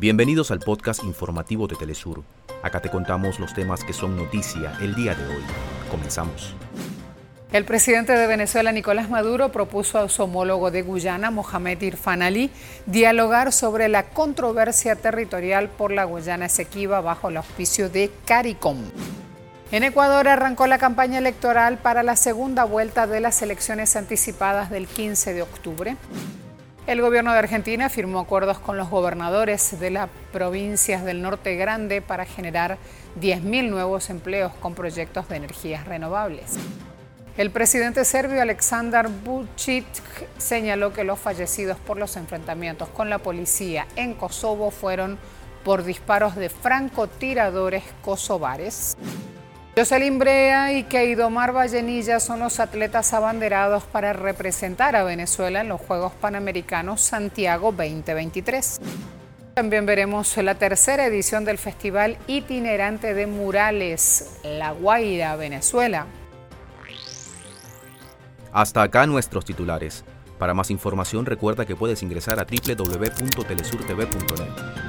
Bienvenidos al podcast informativo de Telesur. Acá te contamos los temas que son noticia el día de hoy. Comenzamos. El presidente de Venezuela, Nicolás Maduro, propuso a su homólogo de Guyana, Mohamed Irfan Ali, dialogar sobre la controversia territorial por la Guyana Esequiba bajo el auspicio de CARICOM. En Ecuador arrancó la campaña electoral para la segunda vuelta de las elecciones anticipadas del 15 de octubre. El gobierno de Argentina firmó acuerdos con los gobernadores de las provincias del norte grande para generar 10.000 nuevos empleos con proyectos de energías renovables. El presidente serbio Aleksandar Vučić señaló que los fallecidos por los enfrentamientos con la policía en Kosovo fueron por disparos de francotiradores kosovares. Jocelyn Brea y Keidomar Vallenilla son los atletas abanderados para representar a Venezuela en los Juegos Panamericanos Santiago 2023. También veremos la tercera edición del Festival Itinerante de Murales, La Guaira, Venezuela. Hasta acá nuestros titulares. Para más información recuerda que puedes ingresar a www.telesurtv.net.